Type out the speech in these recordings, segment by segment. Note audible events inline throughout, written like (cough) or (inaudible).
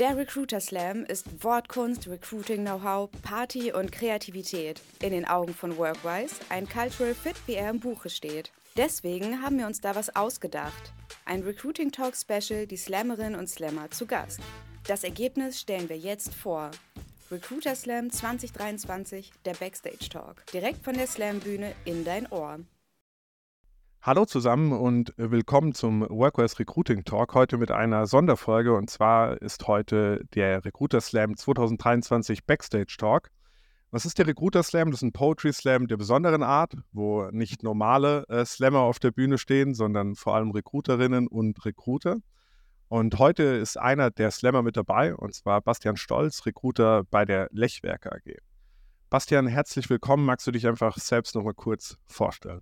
Der Recruiter Slam ist Wortkunst, Recruiting-Know-how, Party und Kreativität. In den Augen von Workwise ein Cultural Fit, wie er im Buche steht. Deswegen haben wir uns da was ausgedacht. Ein Recruiting Talk Special, die Slammerinnen und Slammer zu Gast. Das Ergebnis stellen wir jetzt vor. Recruiter Slam 2023, der Backstage Talk. Direkt von der Slam-Bühne in dein Ohr. Hallo zusammen und willkommen zum Workways Recruiting Talk. Heute mit einer Sonderfolge und zwar ist heute der Recruiter Slam 2023 Backstage Talk. Was ist der Recruiter Slam? Das ist ein Poetry Slam der besonderen Art, wo nicht normale äh, Slammer auf der Bühne stehen, sondern vor allem Recruiterinnen und Recruiter. Und heute ist einer der Slammer mit dabei, und zwar Bastian Stolz, Recruiter bei der Lechwerke AG. Bastian, herzlich willkommen. Magst du dich einfach selbst nochmal kurz vorstellen?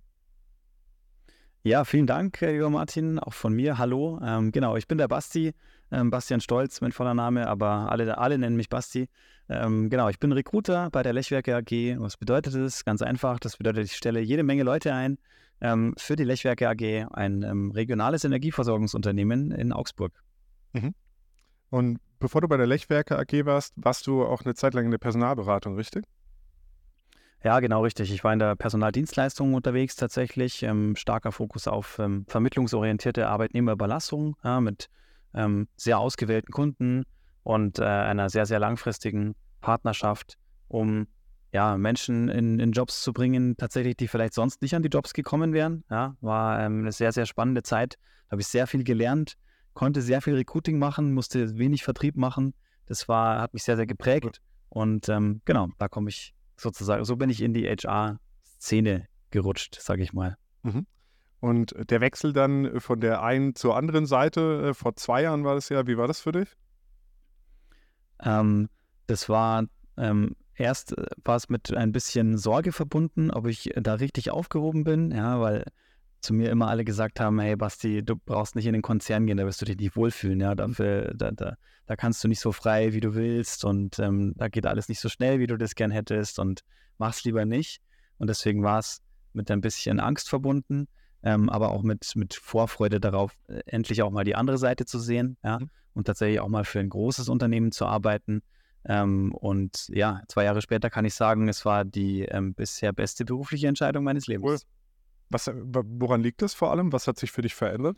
Ja, vielen Dank, lieber Martin, auch von mir. Hallo. Ähm, genau, ich bin der Basti, ähm, Bastian Stolz, mein voller Name, aber alle, alle nennen mich Basti. Ähm, genau, ich bin Recruiter bei der Lechwerke AG. Was bedeutet das? Ganz einfach. Das bedeutet, ich stelle jede Menge Leute ein ähm, für die Lechwerke AG, ein ähm, regionales Energieversorgungsunternehmen in Augsburg. Mhm. Und bevor du bei der Lechwerke AG warst, warst du auch eine Zeit lang in der Personalberatung, richtig? Ja, genau richtig. Ich war in der Personaldienstleistung unterwegs tatsächlich. Ähm, starker Fokus auf ähm, vermittlungsorientierte Arbeitnehmerüberlassung ja, mit ähm, sehr ausgewählten Kunden und äh, einer sehr, sehr langfristigen Partnerschaft, um ja, Menschen in, in, Jobs zu bringen, tatsächlich, die vielleicht sonst nicht an die Jobs gekommen wären. Ja, war ähm, eine sehr, sehr spannende Zeit. Da habe ich sehr viel gelernt, konnte sehr viel Recruiting machen, musste wenig Vertrieb machen. Das war, hat mich sehr, sehr geprägt. Und ähm, genau, da komme ich sozusagen, so bin ich in die HR-Szene gerutscht, sage ich mal. Mhm. Und der Wechsel dann von der einen zur anderen Seite, äh, vor zwei Jahren war das ja, wie war das für dich? Ähm, das war, ähm, erst äh, war es mit ein bisschen Sorge verbunden, ob ich da richtig aufgehoben bin, ja, weil zu mir immer alle gesagt haben, hey Basti, du brauchst nicht in den Konzern gehen, da wirst du dich nicht wohlfühlen, ja, dafür, da, da, da kannst du nicht so frei, wie du willst und ähm, da geht alles nicht so schnell, wie du das gern hättest und mach's lieber nicht. Und deswegen war es mit ein bisschen Angst verbunden, ähm, aber auch mit, mit Vorfreude darauf, äh, endlich auch mal die andere Seite zu sehen, ja, mhm. und tatsächlich auch mal für ein großes Unternehmen zu arbeiten. Ähm, und ja, zwei Jahre später kann ich sagen, es war die ähm, bisher beste berufliche Entscheidung meines Lebens. Cool. Was, äh, woran liegt das vor allem? Was hat sich für dich verändert?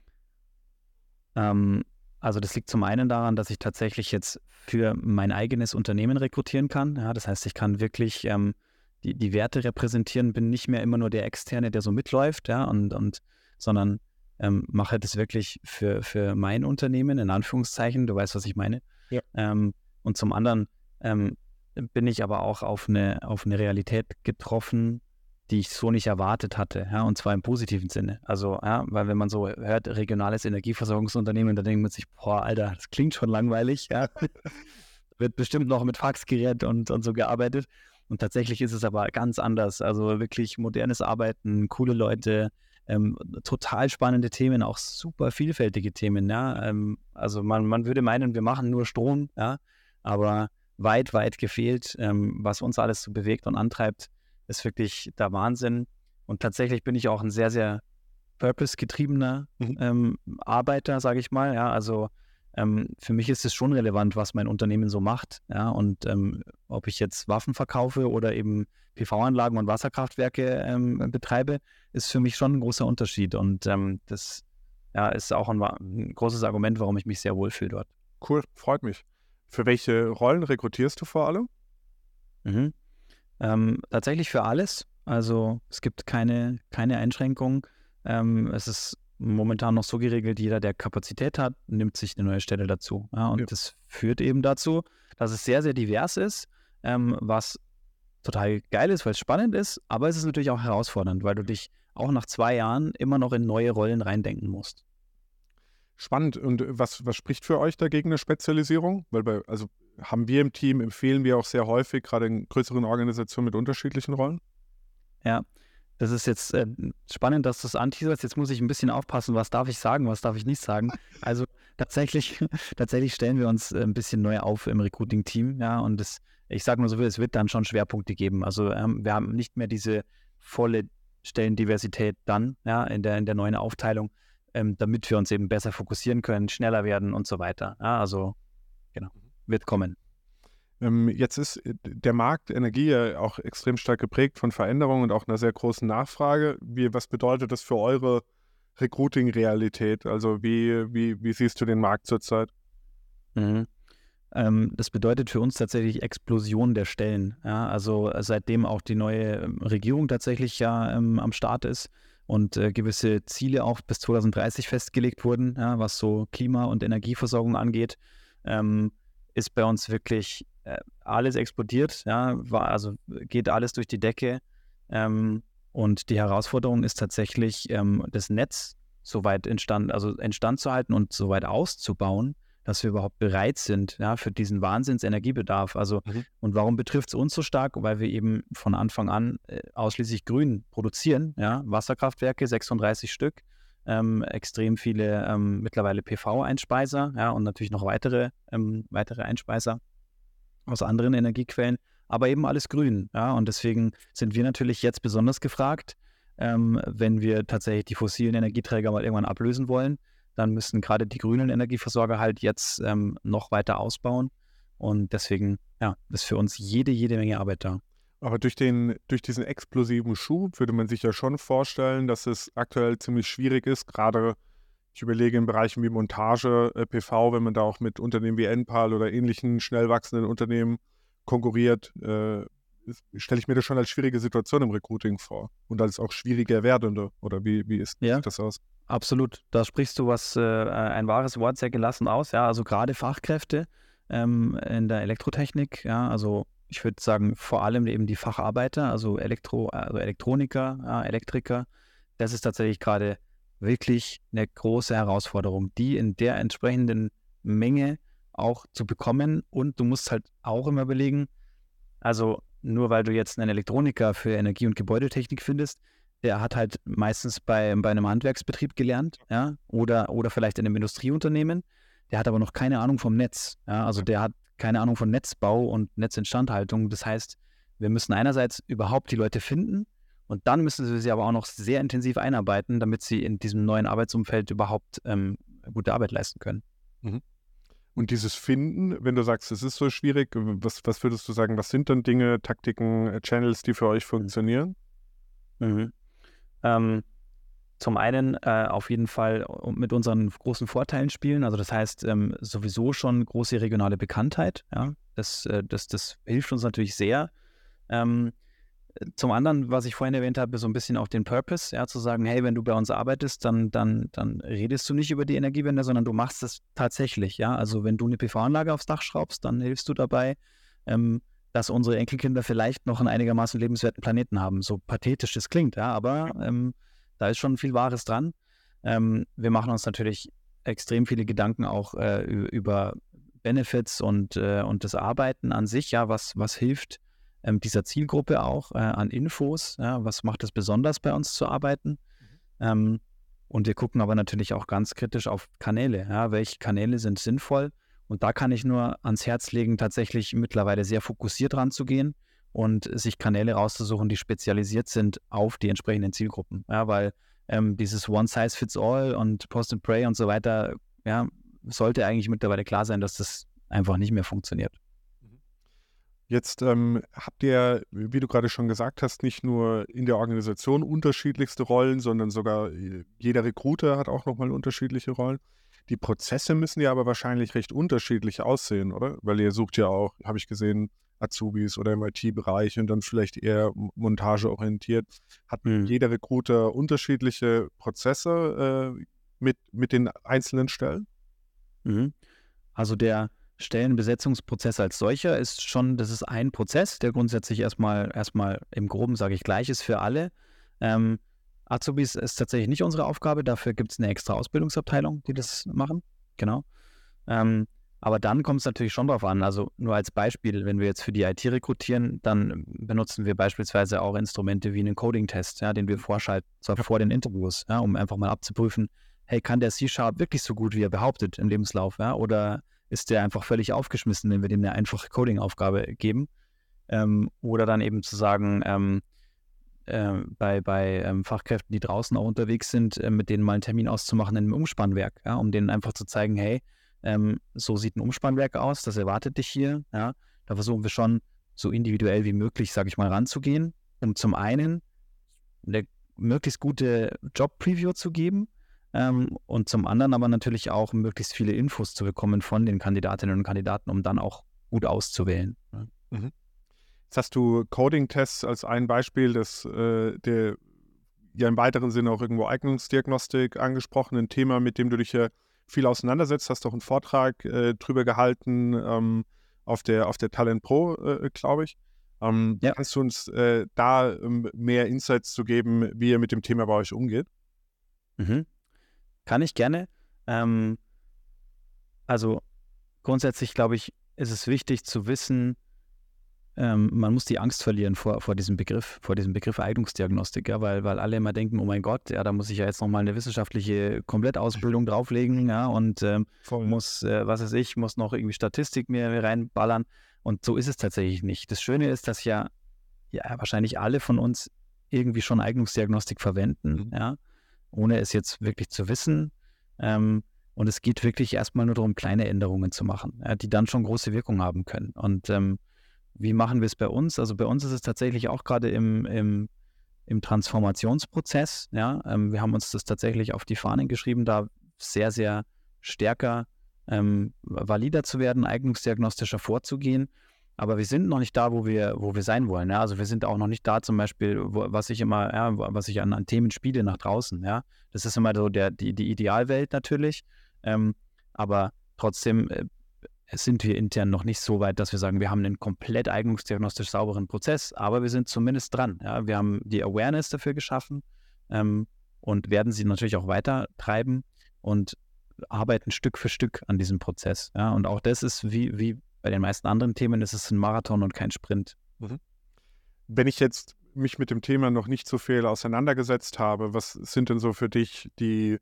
Ähm, also das liegt zum einen daran, dass ich tatsächlich jetzt für mein eigenes Unternehmen rekrutieren kann. Ja, das heißt, ich kann wirklich ähm, die, die Werte repräsentieren, bin nicht mehr immer nur der Externe, der so mitläuft, ja, und, und sondern ähm, mache das wirklich für, für mein Unternehmen, in Anführungszeichen, du weißt, was ich meine. Ja. Ähm, und zum anderen ähm, bin ich aber auch auf eine, auf eine Realität getroffen, die ich so nicht erwartet hatte, ja, und zwar im positiven Sinne. Also, ja, weil wenn man so hört, regionales Energieversorgungsunternehmen, dann denkt man sich, boah, Alter, das klingt schon langweilig, ja. (laughs) Wird bestimmt noch mit Faxgerät und, und so gearbeitet. Und tatsächlich ist es aber ganz anders. Also wirklich modernes Arbeiten, coole Leute, ähm, total spannende Themen, auch super vielfältige Themen, ja. Ähm, also man, man würde meinen, wir machen nur Strom, ja, aber weit, weit gefehlt, ähm, was uns alles so bewegt und antreibt ist wirklich der Wahnsinn. Und tatsächlich bin ich auch ein sehr, sehr purpose-getriebener mhm. ähm, Arbeiter, sage ich mal. Ja, also ähm, für mich ist es schon relevant, was mein Unternehmen so macht. Ja, und ähm, ob ich jetzt Waffen verkaufe oder eben PV-Anlagen und Wasserkraftwerke ähm, betreibe, ist für mich schon ein großer Unterschied. Und ähm, das ja, ist auch ein, ein großes Argument, warum ich mich sehr wohlfühle dort. Cool, freut mich. Für welche Rollen rekrutierst du vor allem? Mhm. Ähm, tatsächlich für alles. Also es gibt keine, keine Einschränkung. Ähm, es ist momentan noch so geregelt, jeder, der Kapazität hat, nimmt sich eine neue Stelle dazu. Ja, und ja. das führt eben dazu, dass es sehr, sehr divers ist, ähm, was total geil ist, weil es spannend ist, aber es ist natürlich auch herausfordernd, weil du dich auch nach zwei Jahren immer noch in neue Rollen reindenken musst. Spannend. Und was, was spricht für euch dagegen eine Spezialisierung? Weil bei, also haben wir im Team, empfehlen wir auch sehr häufig, gerade in größeren Organisationen mit unterschiedlichen Rollen? Ja, das ist jetzt äh, spannend, dass du es anteaserst. Jetzt muss ich ein bisschen aufpassen, was darf ich sagen, was darf ich nicht sagen. Also tatsächlich, (laughs) tatsächlich stellen wir uns ein bisschen neu auf im Recruiting-Team, ja, und das, ich sage nur so viel, es wird dann schon Schwerpunkte geben. Also ähm, wir haben nicht mehr diese volle Stellendiversität dann, ja, in der, in der neuen Aufteilung, ähm, damit wir uns eben besser fokussieren können, schneller werden und so weiter. Ja, also, genau. Mhm. wird kommen. Ähm, jetzt ist äh, der Markt Energie ja auch extrem stark geprägt von Veränderungen und auch einer sehr großen Nachfrage. Wie, was bedeutet das für eure Recruiting-Realität? Also wie, wie, wie siehst du den Markt zurzeit? Mhm. Ähm, das bedeutet für uns tatsächlich Explosion der Stellen. Ja? Also seitdem auch die neue ähm, Regierung tatsächlich ja ähm, am Start ist und äh, gewisse Ziele auch bis 2030 festgelegt wurden, ja, was so Klima- und Energieversorgung angeht, ähm, ist bei uns wirklich äh, alles explodiert. Ja, war, also geht alles durch die Decke. Ähm, und die Herausforderung ist tatsächlich, ähm, das Netz so weit instand, also instand zu halten und so weit auszubauen, dass wir überhaupt bereit sind ja, für diesen Wahnsinnsenergiebedarf. Also, mhm. und warum betrifft es uns so stark? Weil wir eben von Anfang an äh, ausschließlich grün produzieren. Ja? Wasserkraftwerke, 36 Stück, ähm, extrem viele ähm, mittlerweile PV-Einspeiser ja, und natürlich noch weitere, ähm, weitere Einspeiser aus anderen Energiequellen, aber eben alles grün. Ja? Und deswegen sind wir natürlich jetzt besonders gefragt, ähm, wenn wir tatsächlich die fossilen Energieträger mal irgendwann ablösen wollen dann müssen gerade die grünen Energieversorger halt jetzt ähm, noch weiter ausbauen. Und deswegen, ja, ist für uns jede, jede Menge Arbeit da. Aber durch, den, durch diesen explosiven Schub würde man sich ja schon vorstellen, dass es aktuell ziemlich schwierig ist, gerade ich überlege in Bereichen wie Montage, äh, PV, wenn man da auch mit Unternehmen wie Enpal oder ähnlichen schnell wachsenden Unternehmen konkurriert, äh, stelle ich mir das schon als schwierige Situation im Recruiting vor und als auch schwieriger werdende. Oder wie, wie ist ja. das aus? Absolut. Da sprichst du was, äh, ein wahres Wort sehr gelassen aus. Ja, also gerade Fachkräfte ähm, in der Elektrotechnik. Ja, also ich würde sagen vor allem eben die Facharbeiter, also Elektro, also Elektroniker, ja, Elektriker. Das ist tatsächlich gerade wirklich eine große Herausforderung, die in der entsprechenden Menge auch zu bekommen. Und du musst halt auch immer überlegen, also nur weil du jetzt einen Elektroniker für Energie- und Gebäudetechnik findest, der hat halt meistens bei, bei einem Handwerksbetrieb gelernt, ja, oder, oder vielleicht in einem Industrieunternehmen. Der hat aber noch keine Ahnung vom Netz. Ja, also der hat keine Ahnung von Netzbau und Netzinstandhaltung. Das heißt, wir müssen einerseits überhaupt die Leute finden und dann müssen wir sie aber auch noch sehr intensiv einarbeiten, damit sie in diesem neuen Arbeitsumfeld überhaupt ähm, gute Arbeit leisten können. Mhm. Und dieses Finden, wenn du sagst, es ist so schwierig, was, was würdest du sagen, was sind dann Dinge, Taktiken, äh, Channels, die für euch funktionieren? Mhm. Ähm, zum einen äh, auf jeden Fall mit unseren großen Vorteilen spielen. Also das heißt ähm, sowieso schon große regionale Bekanntheit. Ja? Das, äh, das, das hilft uns natürlich sehr. Ähm, zum anderen, was ich vorhin erwähnt habe, so ein bisschen auch den Purpose, ja, zu sagen, hey, wenn du bei uns arbeitest, dann, dann, dann redest du nicht über die Energiewende, sondern du machst es tatsächlich, ja. Also wenn du eine PV-Anlage aufs Dach schraubst, dann hilfst du dabei, ähm, dass unsere Enkelkinder vielleicht noch einen einigermaßen lebenswerten Planeten haben. So pathetisch das klingt, ja, aber ähm, da ist schon viel Wahres dran. Ähm, wir machen uns natürlich extrem viele Gedanken auch äh, über Benefits und, äh, und das Arbeiten an sich, ja, was, was hilft ähm, dieser Zielgruppe auch äh, an Infos, ja, was macht es besonders bei uns zu arbeiten. Mhm. Ähm, und wir gucken aber natürlich auch ganz kritisch auf Kanäle. Ja, welche Kanäle sind sinnvoll? Und da kann ich nur ans Herz legen, tatsächlich mittlerweile sehr fokussiert ranzugehen und sich Kanäle rauszusuchen, die spezialisiert sind auf die entsprechenden Zielgruppen. Ja, weil ähm, dieses One Size Fits All und Post and Pray und so weiter, ja, sollte eigentlich mittlerweile klar sein, dass das einfach nicht mehr funktioniert. Jetzt ähm, habt ihr, wie du gerade schon gesagt hast, nicht nur in der Organisation unterschiedlichste Rollen, sondern sogar äh, jeder Recruiter hat auch nochmal unterschiedliche Rollen. Die Prozesse müssen ja aber wahrscheinlich recht unterschiedlich aussehen, oder? Weil ihr sucht ja auch, habe ich gesehen, Azubis oder im IT-Bereich und dann vielleicht eher montageorientiert. Hat mhm. jeder Recruiter unterschiedliche Prozesse äh, mit, mit den einzelnen Stellen? Mhm. Also der Stellenbesetzungsprozess als solcher ist schon, das ist ein Prozess, der grundsätzlich erstmal, erstmal im Groben, sage ich gleich, ist für alle. Ähm, Azubis ist tatsächlich nicht unsere Aufgabe, dafür gibt es eine extra Ausbildungsabteilung, die das machen. Genau. Ähm, aber dann kommt es natürlich schon darauf an. Also nur als Beispiel, wenn wir jetzt für die IT rekrutieren, dann benutzen wir beispielsweise auch Instrumente wie einen Coding-Test, ja, den wir vorschalten, zwar vor den Interviews, ja, um einfach mal abzuprüfen, hey, kann der C-Sharp wirklich so gut, wie er behauptet im Lebenslauf, ja, oder ist der einfach völlig aufgeschmissen, wenn wir dem eine einfache Coding-Aufgabe geben? Ähm, oder dann eben zu sagen, ähm, äh, bei, bei ähm, Fachkräften, die draußen auch unterwegs sind, äh, mit denen mal einen Termin auszumachen in einem Umspannwerk, ja, um denen einfach zu zeigen, hey, ähm, so sieht ein Umspannwerk aus, das erwartet dich hier. Ja? Da versuchen wir schon so individuell wie möglich, sage ich mal, ranzugehen, um zum einen eine möglichst gute Job-Preview zu geben ähm, und zum anderen aber natürlich auch möglichst viele Infos zu bekommen von den Kandidatinnen und Kandidaten, um dann auch gut auszuwählen. Ne? Mhm. Jetzt hast du Coding-Tests als ein Beispiel, das äh, der ja im weiteren Sinne auch irgendwo Eignungsdiagnostik angesprochen, ein Thema, mit dem du dich ja viel auseinandersetzt, hast auch einen Vortrag äh, drüber gehalten ähm, auf der auf der Talent Pro, äh, glaube ich. Ähm, ja. Kannst du uns äh, da ähm, mehr Insights zu geben, wie ihr mit dem Thema bei euch umgeht? Mhm. Kann ich gerne. Ähm, also grundsätzlich glaube ich, ist es wichtig zu wissen, ähm, man muss die Angst verlieren vor, vor diesem Begriff, vor diesem Begriff Eignungsdiagnostik, ja, weil, weil alle immer denken, oh mein Gott, ja, da muss ich ja jetzt nochmal eine wissenschaftliche Komplettausbildung (laughs) drauflegen, ja, und ähm, muss, äh, was weiß ich, muss noch irgendwie Statistik mir, mir reinballern. Und so ist es tatsächlich nicht. Das Schöne ist, dass ja, ja wahrscheinlich alle von uns irgendwie schon Eignungsdiagnostik verwenden, mhm. ja, ohne es jetzt wirklich zu wissen. Ähm, und es geht wirklich erstmal nur darum, kleine Änderungen zu machen, ja, die dann schon große Wirkung haben können. Und ähm, wie machen wir es bei uns? Also bei uns ist es tatsächlich auch gerade im, im, im, Transformationsprozess. Ja? Ähm, wir haben uns das tatsächlich auf die Fahnen geschrieben, da sehr, sehr stärker ähm, valider zu werden, eignungsdiagnostischer vorzugehen. Aber wir sind noch nicht da, wo wir, wo wir sein wollen. Ja? Also wir sind auch noch nicht da, zum Beispiel, wo, was ich immer, ja, was ich an, an, Themen spiele nach draußen. Ja? Das ist immer so der, die, die Idealwelt natürlich. Ähm, aber trotzdem äh, sind wir intern noch nicht so weit, dass wir sagen, wir haben einen komplett eignungsdiagnostisch sauberen Prozess, aber wir sind zumindest dran. Ja? Wir haben die Awareness dafür geschaffen ähm, und werden sie natürlich auch weiter treiben und arbeiten Stück für Stück an diesem Prozess. Ja? Und auch das ist wie, wie bei den meisten anderen Themen, ist es ein Marathon und kein Sprint. Mhm. Wenn ich jetzt mich mit dem Thema noch nicht so viel auseinandergesetzt habe, was sind denn so für dich die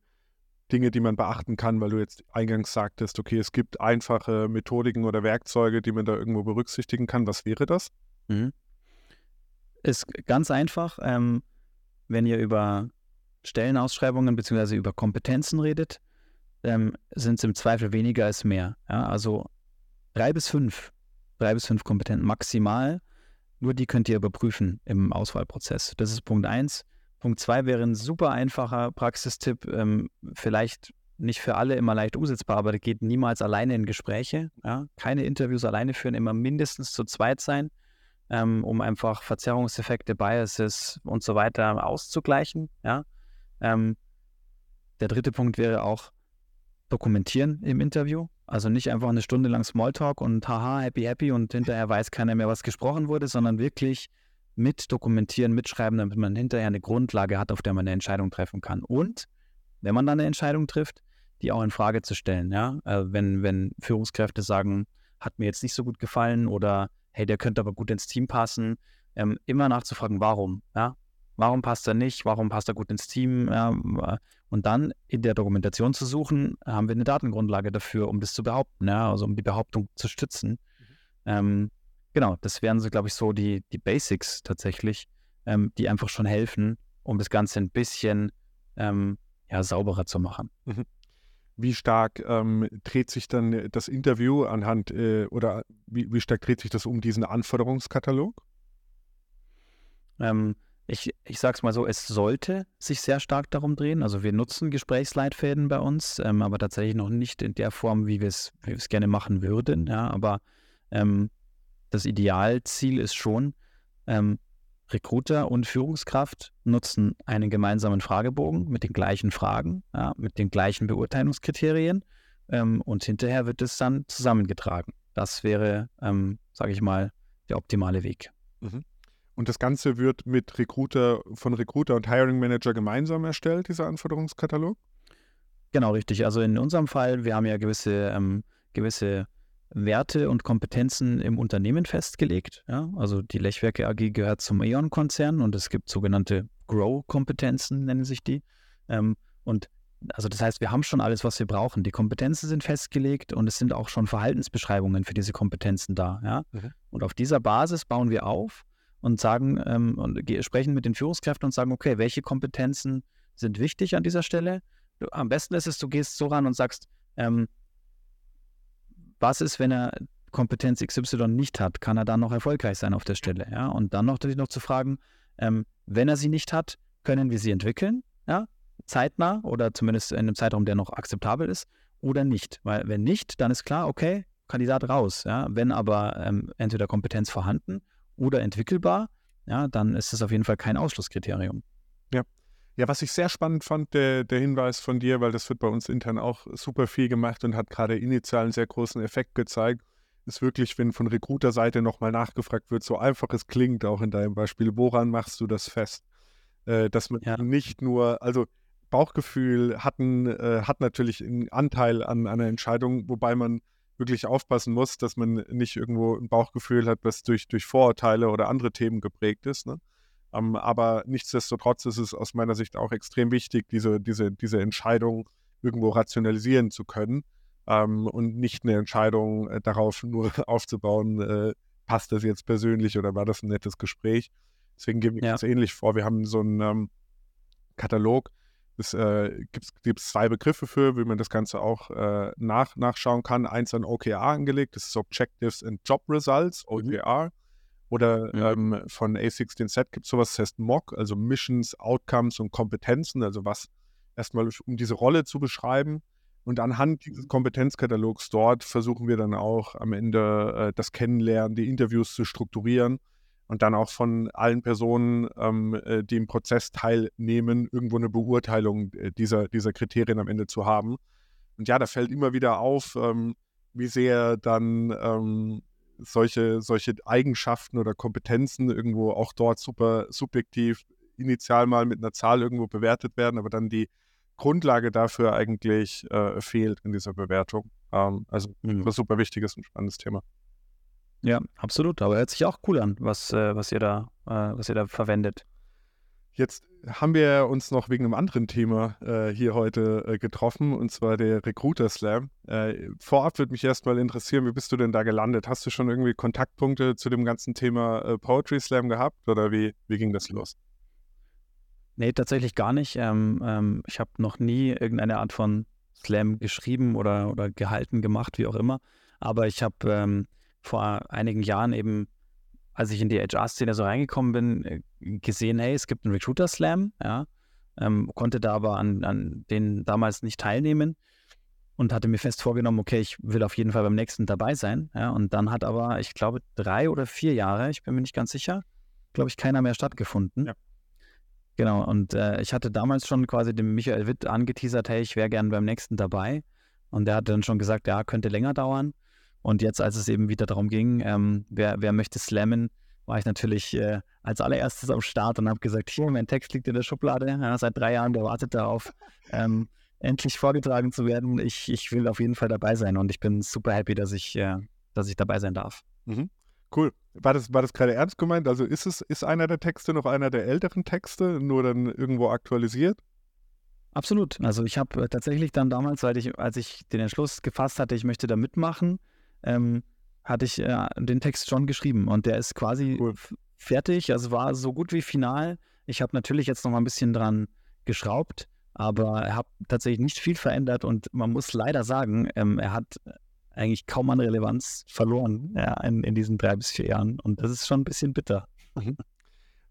Dinge, die man beachten kann, weil du jetzt eingangs sagtest, okay, es gibt einfache Methodiken oder Werkzeuge, die man da irgendwo berücksichtigen kann. Was wäre das? Mhm. Ist ganz einfach, ähm, wenn ihr über Stellenausschreibungen bzw. über Kompetenzen redet, ähm, sind es im Zweifel weniger als mehr. Ja? Also drei bis fünf, drei bis fünf Kompetenten maximal. Nur die könnt ihr überprüfen im Auswahlprozess. Das ist Punkt eins. Punkt zwei wäre ein super einfacher Praxistipp, ähm, vielleicht nicht für alle immer leicht umsetzbar, aber geht niemals alleine in Gespräche. Ja? Keine Interviews alleine führen, immer mindestens zu zweit sein, ähm, um einfach Verzerrungseffekte, Biases und so weiter auszugleichen. Ja? Ähm, der dritte Punkt wäre auch dokumentieren im Interview. Also nicht einfach eine Stunde lang Smalltalk und haha, happy, happy und hinterher weiß keiner mehr, was gesprochen wurde, sondern wirklich mit dokumentieren, mitschreiben, damit man hinterher eine Grundlage hat, auf der man eine Entscheidung treffen kann. Und wenn man dann eine Entscheidung trifft, die auch in Frage zu stellen. Ja? Äh, wenn, wenn Führungskräfte sagen, hat mir jetzt nicht so gut gefallen oder hey, der könnte aber gut ins Team passen, ähm, immer nachzufragen, warum. Ja? Warum passt er nicht? Warum passt er gut ins Team? Ja, und dann in der Dokumentation zu suchen, haben wir eine Datengrundlage dafür, um das zu behaupten, ja? also um die Behauptung zu stützen. Mhm. Ähm, Genau, das wären so, glaube ich, so die, die Basics tatsächlich, ähm, die einfach schon helfen, um das Ganze ein bisschen ähm, ja, sauberer zu machen. Mhm. Wie stark ähm, dreht sich dann das Interview anhand äh, oder wie, wie stark dreht sich das um diesen Anforderungskatalog? Ähm, ich, ich sage es mal so, es sollte sich sehr stark darum drehen. Also wir nutzen Gesprächsleitfäden bei uns, ähm, aber tatsächlich noch nicht in der Form, wie wir es gerne machen würden. Ja, aber ähm, das Idealziel ist schon, ähm, Recruiter und Führungskraft nutzen einen gemeinsamen Fragebogen mit den gleichen Fragen, ja, mit den gleichen Beurteilungskriterien ähm, und hinterher wird es dann zusammengetragen. Das wäre, ähm, sage ich mal, der optimale Weg. Mhm. Und das Ganze wird mit Recruiter, von Recruiter und Hiring Manager gemeinsam erstellt, dieser Anforderungskatalog? Genau, richtig. Also in unserem Fall, wir haben ja gewisse, ähm, gewisse Werte und Kompetenzen im Unternehmen festgelegt. Ja? Also die Lechwerke AG gehört zum E.ON-Konzern und es gibt sogenannte Grow-Kompetenzen, nennen sich die. Ähm, und also das heißt, wir haben schon alles, was wir brauchen. Die Kompetenzen sind festgelegt und es sind auch schon Verhaltensbeschreibungen für diese Kompetenzen da. Ja? Mhm. Und auf dieser Basis bauen wir auf und sagen ähm, und sprechen mit den Führungskräften und sagen, okay, welche Kompetenzen sind wichtig an dieser Stelle? Du, am besten ist es, du gehst so ran und sagst, ähm, was ist, wenn er Kompetenz XY nicht hat, kann er dann noch erfolgreich sein auf der Stelle, ja? Und dann noch natürlich noch zu fragen, ähm, wenn er sie nicht hat, können wir sie entwickeln, ja? Zeitnah oder zumindest in einem Zeitraum, der noch akzeptabel ist, oder nicht. Weil wenn nicht, dann ist klar, okay, Kandidat raus. Ja? Wenn aber ähm, entweder Kompetenz vorhanden oder entwickelbar, ja, dann ist das auf jeden Fall kein Ausschlusskriterium. Ja. Ja, was ich sehr spannend fand, der, der Hinweis von dir, weil das wird bei uns intern auch super viel gemacht und hat gerade initial einen sehr großen Effekt gezeigt, ist wirklich, wenn von Recruiter-Seite nochmal nachgefragt wird, so einfach es klingt, auch in deinem Beispiel, woran machst du das fest? Äh, dass man ja. nicht nur, also Bauchgefühl hatten, äh, hat natürlich einen Anteil an, an einer Entscheidung, wobei man wirklich aufpassen muss, dass man nicht irgendwo ein Bauchgefühl hat, das durch, durch Vorurteile oder andere Themen geprägt ist. Ne? Ähm, aber nichtsdestotrotz ist es aus meiner Sicht auch extrem wichtig, diese, diese, diese Entscheidung irgendwo rationalisieren zu können ähm, und nicht eine Entscheidung äh, darauf nur (laughs) aufzubauen, äh, passt das jetzt persönlich oder war das ein nettes Gespräch. Deswegen gehen wir ja. ganz ähnlich vor. Wir haben so einen ähm, Katalog, es äh, gibt zwei Begriffe für, wie man das Ganze auch äh, nach, nachschauen kann. Eins an OKR angelegt, das ist Objectives and Job Results, OKR. Mhm. Oder mhm. ähm, von A16Z gibt es sowas, das heißt MOC, also Missions, Outcomes und Kompetenzen, also was erstmal um diese Rolle zu beschreiben. Und anhand dieses Kompetenzkatalogs dort versuchen wir dann auch am Ende äh, das Kennenlernen, die Interviews zu strukturieren und dann auch von allen Personen, ähm, äh, die im Prozess teilnehmen, irgendwo eine Beurteilung äh, dieser, dieser Kriterien am Ende zu haben. Und ja, da fällt immer wieder auf, ähm, wie sehr dann ähm, solche, solche Eigenschaften oder Kompetenzen irgendwo auch dort super subjektiv initial mal mit einer Zahl irgendwo bewertet werden, aber dann die Grundlage dafür eigentlich äh, fehlt in dieser Bewertung. Ähm, also mhm. was super wichtiges und spannendes Thema. Ja, absolut. Aber hört sich auch cool an, was, äh, was, ihr, da, äh, was ihr da verwendet. Jetzt haben wir uns noch wegen einem anderen Thema äh, hier heute äh, getroffen, und zwar der Recruiter Slam. Äh, vorab würde mich erstmal interessieren, wie bist du denn da gelandet? Hast du schon irgendwie Kontaktpunkte zu dem ganzen Thema äh, Poetry Slam gehabt oder wie, wie ging das los? Nee, tatsächlich gar nicht. Ähm, ähm, ich habe noch nie irgendeine Art von Slam geschrieben oder, oder gehalten, gemacht, wie auch immer. Aber ich habe ähm, vor einigen Jahren eben, als ich in die HR-Szene so reingekommen bin, äh, gesehen, hey, es gibt einen Recruiter Slam, ja, ähm, konnte da aber an, an den damals nicht teilnehmen und hatte mir fest vorgenommen, okay, ich will auf jeden Fall beim nächsten dabei sein. Ja, und dann hat aber, ich glaube, drei oder vier Jahre, ich bin mir nicht ganz sicher, glaube ich, keiner mehr stattgefunden. Ja. Genau, und äh, ich hatte damals schon quasi dem Michael Witt angeteasert, hey, ich wäre gern beim nächsten dabei. Und der hat dann schon gesagt, ja, könnte länger dauern. Und jetzt, als es eben wieder darum ging, ähm, wer, wer möchte slammen, war ich natürlich äh, als allererstes am Start und habe gesagt, hier, mein Text liegt in der Schublade. Ja, seit drei Jahren, der wartet darauf, ähm, endlich vorgetragen zu werden. Ich, ich will auf jeden Fall dabei sein und ich bin super happy, dass ich, äh, dass ich dabei sein darf. Mhm. Cool. War das, war das gerade ernst gemeint? Also ist es, ist einer der Texte noch einer der älteren Texte, nur dann irgendwo aktualisiert? Absolut. Also ich habe äh, tatsächlich dann damals, als ich, als ich den Entschluss gefasst hatte, ich möchte da mitmachen, ähm, hatte ich äh, den Text schon geschrieben und der ist quasi cool. fertig. Also war so gut wie final. Ich habe natürlich jetzt noch mal ein bisschen dran geschraubt, aber er hat tatsächlich nicht viel verändert und man muss leider sagen, ähm, er hat eigentlich kaum an Relevanz verloren ja, in, in diesen drei bis vier Jahren und das ist schon ein bisschen bitter. Mhm.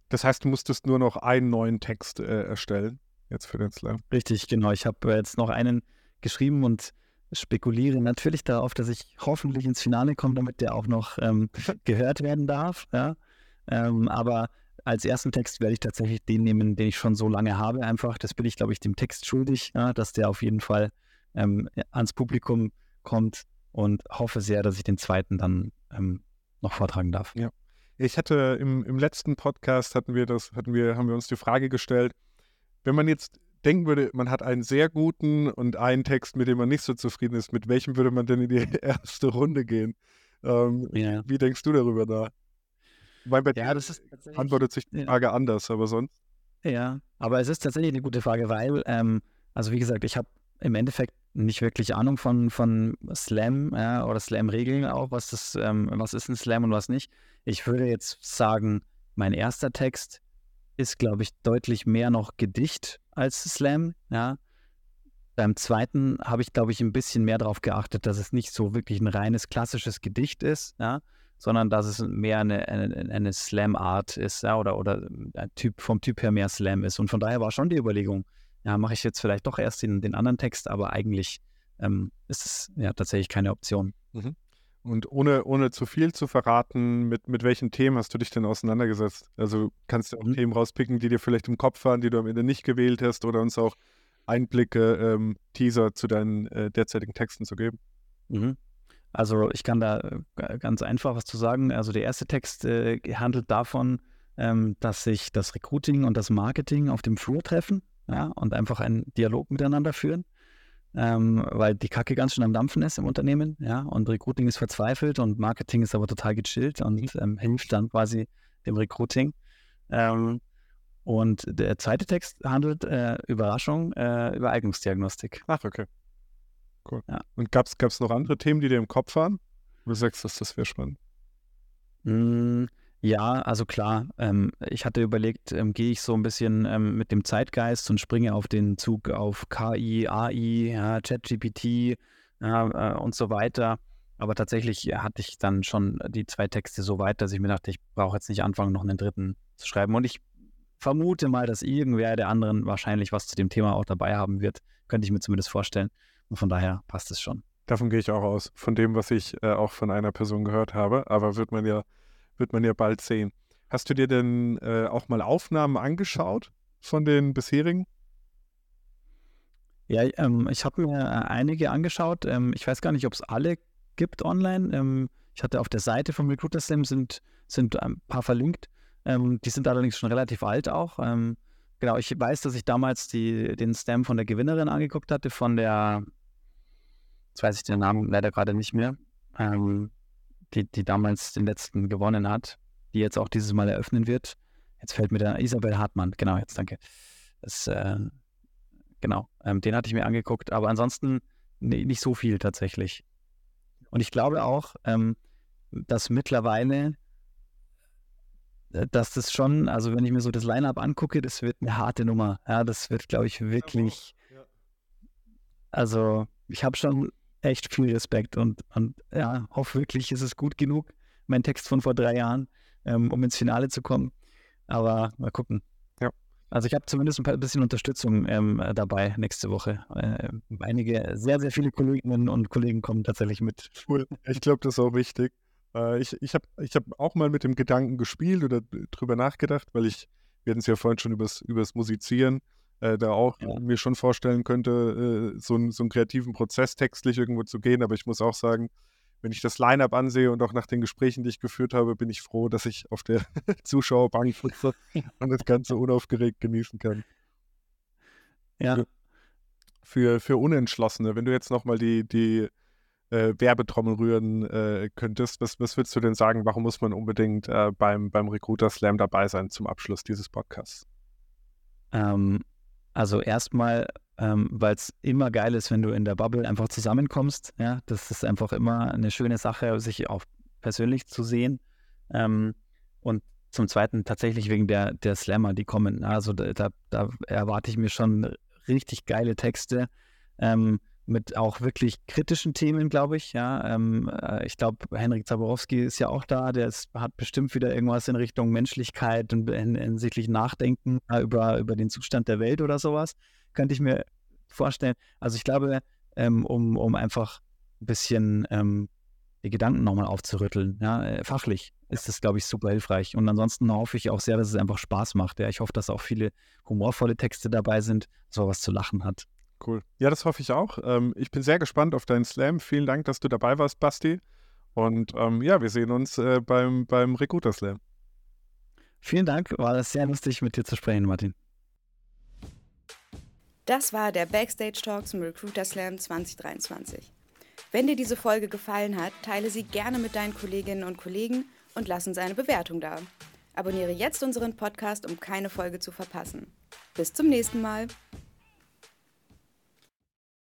Das heißt, du musstest nur noch einen neuen Text äh, erstellen, jetzt für den Slam. Richtig, genau. Ich habe jetzt noch einen geschrieben und spekuliere natürlich darauf, dass ich hoffentlich ins Finale komme, damit der auch noch ähm, (laughs) gehört werden darf. Ja? Ähm, aber als ersten Text werde ich tatsächlich den nehmen, den ich schon so lange habe. Einfach, das bin ich, glaube ich, dem Text schuldig, ja? dass der auf jeden Fall ähm, ans Publikum kommt und hoffe sehr, dass ich den zweiten dann ähm, noch vortragen darf. Ja. Ich hatte im, im letzten Podcast hatten wir das, hatten wir, haben wir uns die Frage gestellt, wenn man jetzt denken würde, man hat einen sehr guten und einen Text, mit dem man nicht so zufrieden ist, mit welchem würde man denn in die (laughs) erste Runde gehen? Ähm, ja. Wie denkst du darüber da? Weil bei ja, das antwortet sich die Frage ja. anders, aber sonst. Ja, aber es ist tatsächlich eine gute Frage, weil, ähm, also wie gesagt, ich habe im Endeffekt nicht wirklich Ahnung von, von Slam ja, oder Slam-Regeln auch, was das, ähm, was ist ein Slam und was nicht. Ich würde jetzt sagen, mein erster Text ist, glaube ich, deutlich mehr noch Gedicht als Slam, ja. Beim zweiten habe ich, glaube ich, ein bisschen mehr darauf geachtet, dass es nicht so wirklich ein reines klassisches Gedicht ist, ja, sondern dass es mehr eine, eine, eine Slam-Art ist, ja, oder, oder Typ, vom Typ her mehr Slam ist. Und von daher war schon die Überlegung, ja, mache ich jetzt vielleicht doch erst den, den anderen Text, aber eigentlich ähm, ist es ja tatsächlich keine Option. Mhm. Und ohne, ohne zu viel zu verraten, mit, mit welchen Themen hast du dich denn auseinandergesetzt? Also kannst du auch mhm. Themen rauspicken, die dir vielleicht im Kopf waren, die du am Ende nicht gewählt hast oder uns auch Einblicke, ähm, Teaser zu deinen äh, derzeitigen Texten zu geben? Mhm. Also ich kann da äh, ganz einfach was zu sagen. Also der erste Text äh, handelt davon, ähm, dass sich das Recruiting und das Marketing auf dem Flur treffen ja, und einfach einen Dialog miteinander führen ähm, weil die Kacke ganz schön am Dampfen ist im Unternehmen, ja, und Recruiting ist verzweifelt und Marketing ist aber total gechillt und ähm, hilft dann quasi dem Recruiting. Ähm, und der zweite Text handelt, äh, Überraschung, äh, über Eignungsdiagnostik. Ach, okay. Cool. Ja. Und gab es noch andere Themen, die dir im Kopf waren? Du sagst, dass das wäre spannend. Mm, ja, also klar, ähm, ich hatte überlegt, ähm, gehe ich so ein bisschen ähm, mit dem Zeitgeist und springe auf den Zug auf KI, AI, ja, ChatGPT ja, äh, und so weiter. Aber tatsächlich hatte ich dann schon die zwei Texte so weit, dass ich mir dachte, ich brauche jetzt nicht anfangen, noch einen dritten zu schreiben. Und ich vermute mal, dass irgendwer der anderen wahrscheinlich was zu dem Thema auch dabei haben wird. Könnte ich mir zumindest vorstellen. Und von daher passt es schon. Davon gehe ich auch aus, von dem, was ich äh, auch von einer Person gehört habe. Aber wird man ja wird man ja bald sehen. Hast du dir denn äh, auch mal Aufnahmen angeschaut von den bisherigen? Ja, ähm, ich habe mir äh, einige angeschaut. Ähm, ich weiß gar nicht, ob es alle gibt online. Ähm, ich hatte auf der Seite vom Recruiter Slam sind, sind ein paar verlinkt. Ähm, die sind allerdings schon relativ alt auch. Ähm, genau, ich weiß, dass ich damals die, den Stam von der Gewinnerin angeguckt hatte, von der, jetzt weiß ich den Namen leider gerade nicht mehr. Ähm, die, die damals den letzten gewonnen hat, die jetzt auch dieses Mal eröffnen wird. Jetzt fällt mir der Isabel Hartmann, genau, jetzt danke. Das, äh, genau, ähm, den hatte ich mir angeguckt, aber ansonsten nee, nicht so viel tatsächlich. Und ich glaube auch, ähm, dass mittlerweile, äh, dass das schon, also wenn ich mir so das Line-Up angucke, das wird eine harte Nummer. Ja, das wird, glaube ich, wirklich. Also, ich habe schon echt viel Respekt und, und ja, hoffe wirklich, ist es gut genug, mein Text von vor drei Jahren, ähm, um ins Finale zu kommen. Aber mal gucken. Ja. Also ich habe zumindest ein bisschen Unterstützung ähm, dabei nächste Woche. Äh, einige, sehr, sehr viele Kolleginnen und Kollegen kommen tatsächlich mit. Cool. Ich glaube, das ist auch wichtig. Äh, ich ich habe ich hab auch mal mit dem Gedanken gespielt oder drüber nachgedacht, weil ich, wir hatten es ja vorhin schon übers, übers Musizieren, äh, da auch ja. mir schon vorstellen könnte, äh, so, so einen kreativen Prozess textlich irgendwo zu gehen. Aber ich muss auch sagen, wenn ich das Line-Up ansehe und auch nach den Gesprächen, die ich geführt habe, bin ich froh, dass ich auf der (laughs) Zuschauerbank sitze und das Ganze unaufgeregt genießen kann. Ja. Für, für Unentschlossene, wenn du jetzt nochmal die, die äh, Werbetrommel rühren äh, könntest, was, was würdest du denn sagen, warum muss man unbedingt äh, beim, beim Recruiter Slam dabei sein zum Abschluss dieses Podcasts? Ähm, also erstmal, ähm, weil es immer geil ist, wenn du in der Bubble einfach zusammenkommst. Ja, das ist einfach immer eine schöne Sache, sich auch persönlich zu sehen. Ähm, und zum Zweiten tatsächlich wegen der, der Slammer, die kommen. Also da, da, da erwarte ich mir schon richtig geile Texte. Ähm, mit auch wirklich kritischen Themen, glaube ich. Ja, ähm, äh, ich glaube, Henrik Zaborowski ist ja auch da. Der ist, hat bestimmt wieder irgendwas in Richtung Menschlichkeit und hinsichtlich Nachdenken über, über den Zustand der Welt oder sowas. Könnte ich mir vorstellen. Also ich glaube, ähm, um, um einfach ein bisschen ähm, die Gedanken nochmal aufzurütteln. Ja, äh, fachlich ist das, glaube ich, super hilfreich. Und ansonsten hoffe ich auch sehr, dass es einfach Spaß macht. Ja, ich hoffe, dass auch viele humorvolle Texte dabei sind, so was zu lachen hat. Cool. Ja, das hoffe ich auch. Ähm, ich bin sehr gespannt auf deinen Slam. Vielen Dank, dass du dabei warst, Basti. Und ähm, ja, wir sehen uns äh, beim, beim Recruiter Slam. Vielen Dank. War das sehr lustig, mit dir zu sprechen, Martin. Das war der Backstage Talk zum Recruiter Slam 2023. Wenn dir diese Folge gefallen hat, teile sie gerne mit deinen Kolleginnen und Kollegen und lass uns eine Bewertung da. Abonniere jetzt unseren Podcast, um keine Folge zu verpassen. Bis zum nächsten Mal.